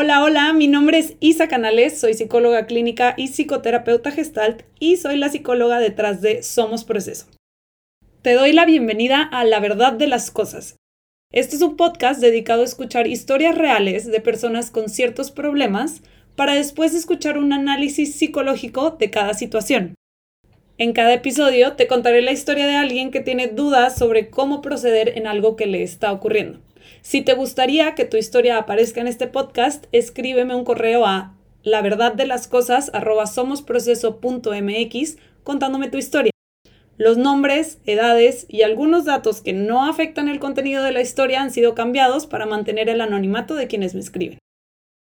Hola, hola, mi nombre es Isa Canales, soy psicóloga clínica y psicoterapeuta gestalt y soy la psicóloga detrás de Somos Proceso. Te doy la bienvenida a La Verdad de las Cosas. Este es un podcast dedicado a escuchar historias reales de personas con ciertos problemas para después escuchar un análisis psicológico de cada situación. En cada episodio te contaré la historia de alguien que tiene dudas sobre cómo proceder en algo que le está ocurriendo. Si te gustaría que tu historia aparezca en este podcast, escríbeme un correo a la verdad de las cosas contándome tu historia. Los nombres, edades y algunos datos que no afectan el contenido de la historia han sido cambiados para mantener el anonimato de quienes me escriben.